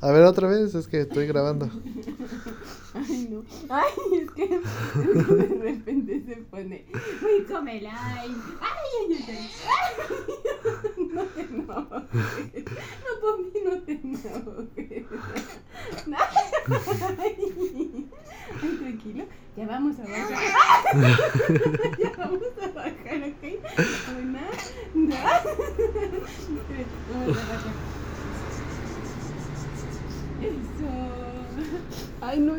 A ver, otra vez, es que estoy grabando. Ay, no. Ay, es que de repente se pone. Uy, cómela. Ay, ay, ay, ay. ay. No te enojes. No, Pompi, no te enojes. Ay, ay, tranquilo. Ya vamos a bajar. Ya vamos a bajar, ¿ok? Una, dos. Vamos a bajar. Eso. Ay, no, es